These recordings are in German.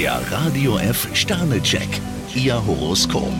Der Radio F Sternecheck. Ihr Horoskop.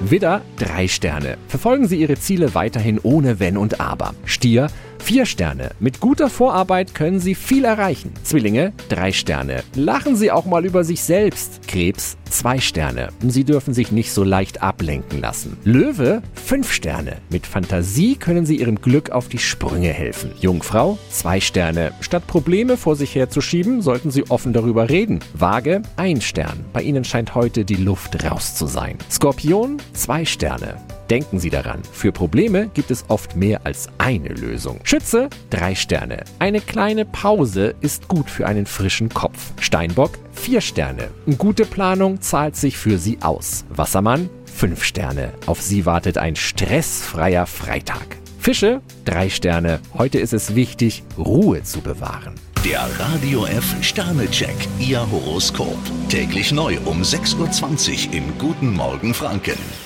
Widder, drei Sterne. Verfolgen Sie Ihre Ziele weiterhin ohne Wenn und Aber. Stier, vier Sterne. Mit guter Vorarbeit können Sie viel erreichen. Zwillinge, drei Sterne. Lachen Sie auch mal über sich selbst. Krebs, zwei Sterne. Sie dürfen sich nicht so leicht ablenken lassen. Löwe, fünf Sterne. Mit Fantasie können Sie Ihrem Glück auf die Sprünge helfen. Jungfrau, zwei Sterne. Statt Probleme vor sich herzuschieben, sollten Sie offen darüber reden. Waage, ein Stern. Bei Ihnen scheint heute die Luft raus zu sein. Skorpion, zwei Sterne. Denken Sie daran, für Probleme gibt es oft mehr als eine Lösung. Schütze, drei Sterne. Eine kleine Pause ist gut für einen frischen Kopf. Steinbock, vier Sterne. Gute Planung zahlt sich für Sie aus. Wassermann, fünf Sterne. Auf Sie wartet ein stressfreier Freitag. Fische, drei Sterne. Heute ist es wichtig, Ruhe zu bewahren. Der Radio F Sternecheck. Ihr Horoskop. Täglich neu um 6.20 Uhr im Guten Morgen Franken.